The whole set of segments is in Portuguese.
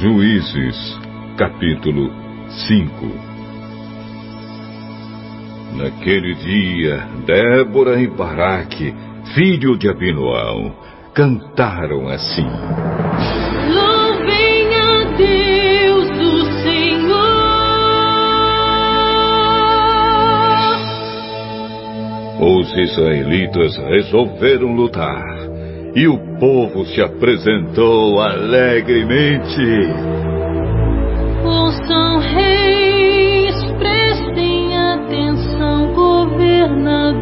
Juízes, capítulo 5 Naquele dia, Débora e Baraque, filho de Abinoão, cantaram assim. Louvem a Deus o Senhor. Os israelitas resolveram lutar e o povo se apresentou alegremente. Ouçam reis, prestem atenção, governadores.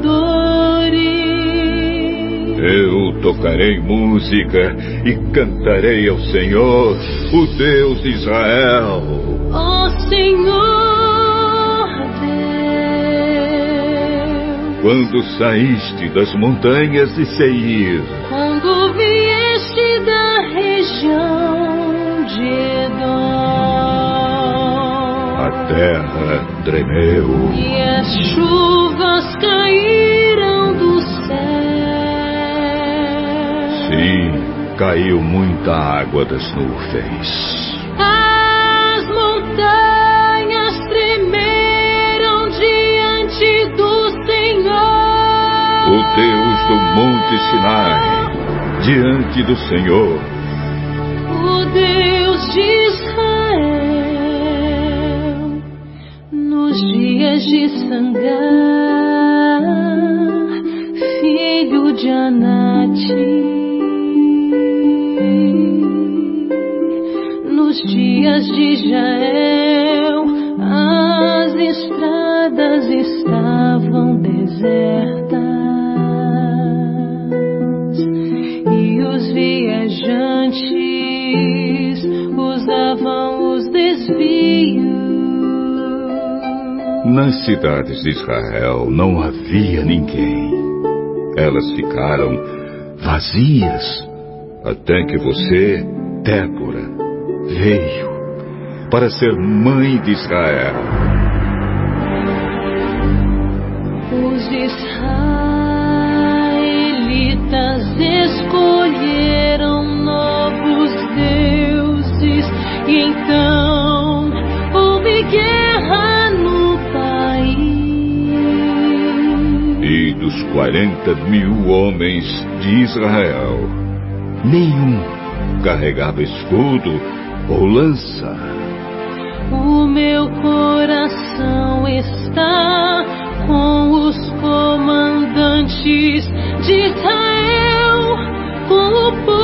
Eu tocarei música e cantarei ao Senhor, o Deus de Israel. Ó Senhor Deus, Quando saíste das montanhas de Seir, quando vieste da região de Edom. a terra tremeu. E as chuvas caíram do céu. Sim, caiu muita água das nuvens. As montanhas tremeram diante do Senhor. O Deus do Monte Sinai, diante do Senhor, O Deus de Israel, nos dias de Sangar, filho de Anati, nos dias de Jael, as estradas estavam desertas nas cidades de Israel não havia ninguém. Elas ficaram vazias até que você, Débora, veio para ser mãe de Israel. Os israelitas 40 mil homens de Israel. Nenhum carregava escudo ou lança. O meu coração está com os comandantes de Israel, com o povo.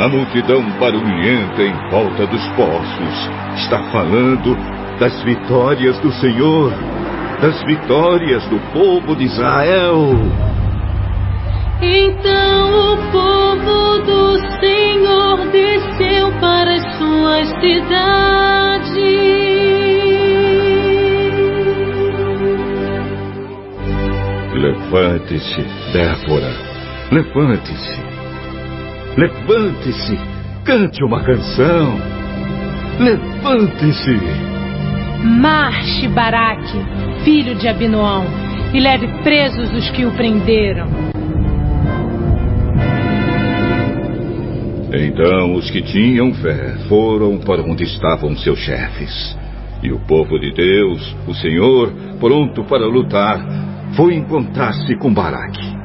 A multidão barulhenta em volta dos poços está falando das vitórias do Senhor, das vitórias do povo de Israel. Então o povo do Senhor desceu para as suas cidades. Levante-se, Débora. Levante-se. Levante-se. Cante uma canção. Levante-se. Marche, Baraque, filho de Abinoão, e leve presos os que o prenderam. Então os que tinham fé foram para onde estavam seus chefes. E o povo de Deus, o Senhor, pronto para lutar, foi encontrar-se com Baraque.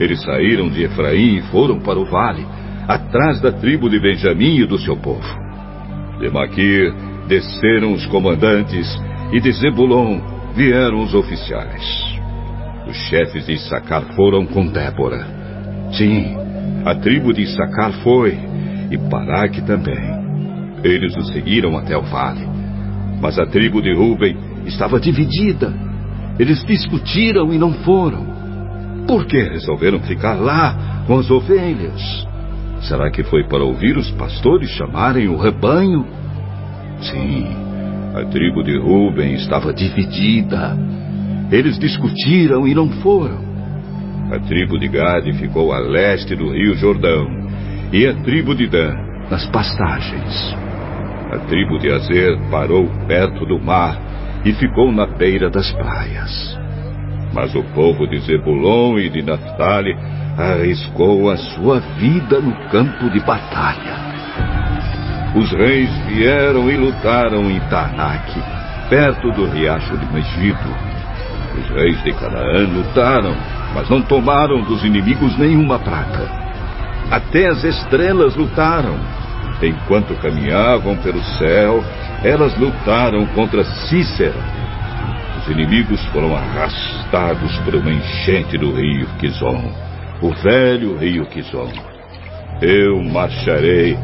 Eles saíram de Efraim e foram para o vale, atrás da tribo de Benjamim e do seu povo. De Maquir desceram os comandantes e de Zebulon vieram os oficiais. Os chefes de Issacar foram com Débora. Sim, a tribo de Issacar foi, e Baraque também. Eles o seguiram até o vale. Mas a tribo de Ruben estava dividida. Eles discutiram e não foram. Por que resolveram ficar lá com as ovelhas? Será que foi para ouvir os pastores chamarem o rebanho? Sim, a tribo de Ruben estava dividida. Eles discutiram e não foram. A tribo de Gade ficou a leste do rio Jordão e a tribo de Dan nas pastagens. A tribo de Azer parou perto do mar e ficou na beira das praias. Mas o povo de Zebulon e de Naphtali arriscou a sua vida no campo de batalha. Os reis vieram e lutaram em Tanak, perto do riacho de Megido. Os reis de Canaã lutaram, mas não tomaram dos inimigos nenhuma prata. Até as estrelas lutaram. Enquanto caminhavam pelo céu, elas lutaram contra Cícera, os inimigos foram arrastados por uma enchente do rio Kizon, o velho rio Kizon. Eu marcharei,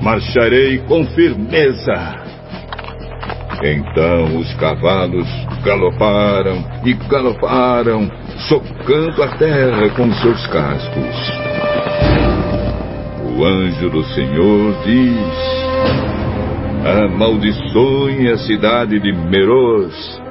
marcharei com firmeza. Então os cavalos galoparam e galoparam, socando a terra com seus cascos. O anjo do Senhor diz: Amaldiçoem a cidade de Meroz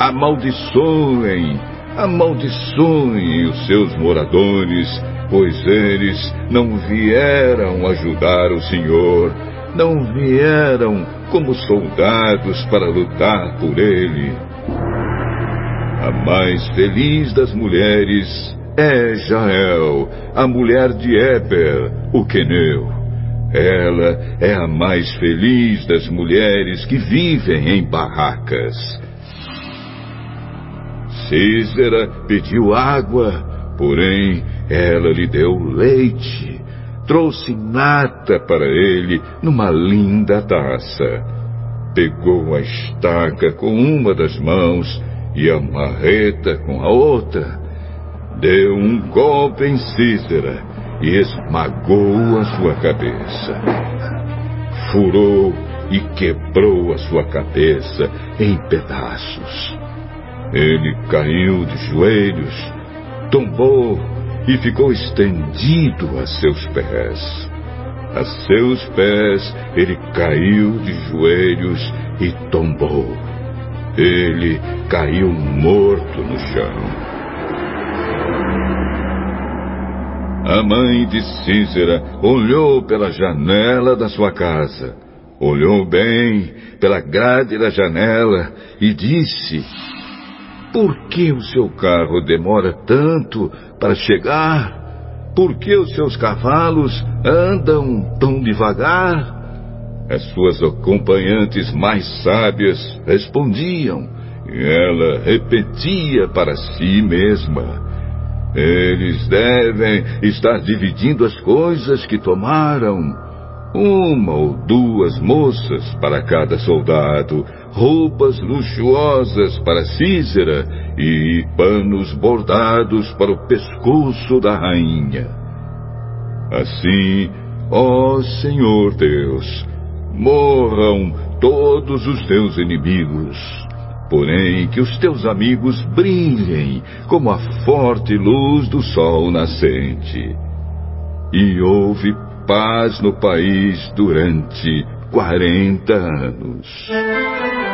amaldiçoem, amaldiçoem os seus moradores, pois eles não vieram ajudar o Senhor, não vieram como soldados para lutar por ele. A mais feliz das mulheres é Jael, a mulher de Eber, o queneu. Ela é a mais feliz das mulheres que vivem em barracas. Císera pediu água, porém ela lhe deu leite. Trouxe nata para ele numa linda taça. Pegou a estaca com uma das mãos e a marreta com a outra. Deu um golpe em Císera e esmagou a sua cabeça. Furou e quebrou a sua cabeça em pedaços. Ele caiu de joelhos, tombou e ficou estendido a seus pés. A seus pés ele caiu de joelhos e tombou. Ele caiu morto no chão. A mãe de Cícera olhou pela janela da sua casa, olhou bem pela grade da janela e disse: por que o seu carro demora tanto para chegar? Por que os seus cavalos andam tão devagar? As suas acompanhantes mais sábias respondiam, e ela repetia para si mesma: Eles devem estar dividindo as coisas que tomaram uma ou duas moças para cada soldado, roupas luxuosas para Císera e panos bordados para o pescoço da rainha. Assim, ó Senhor Deus, morram todos os teus inimigos. Porém, que os teus amigos brilhem como a forte luz do sol nascente. E houve paz no país durante 40 anos.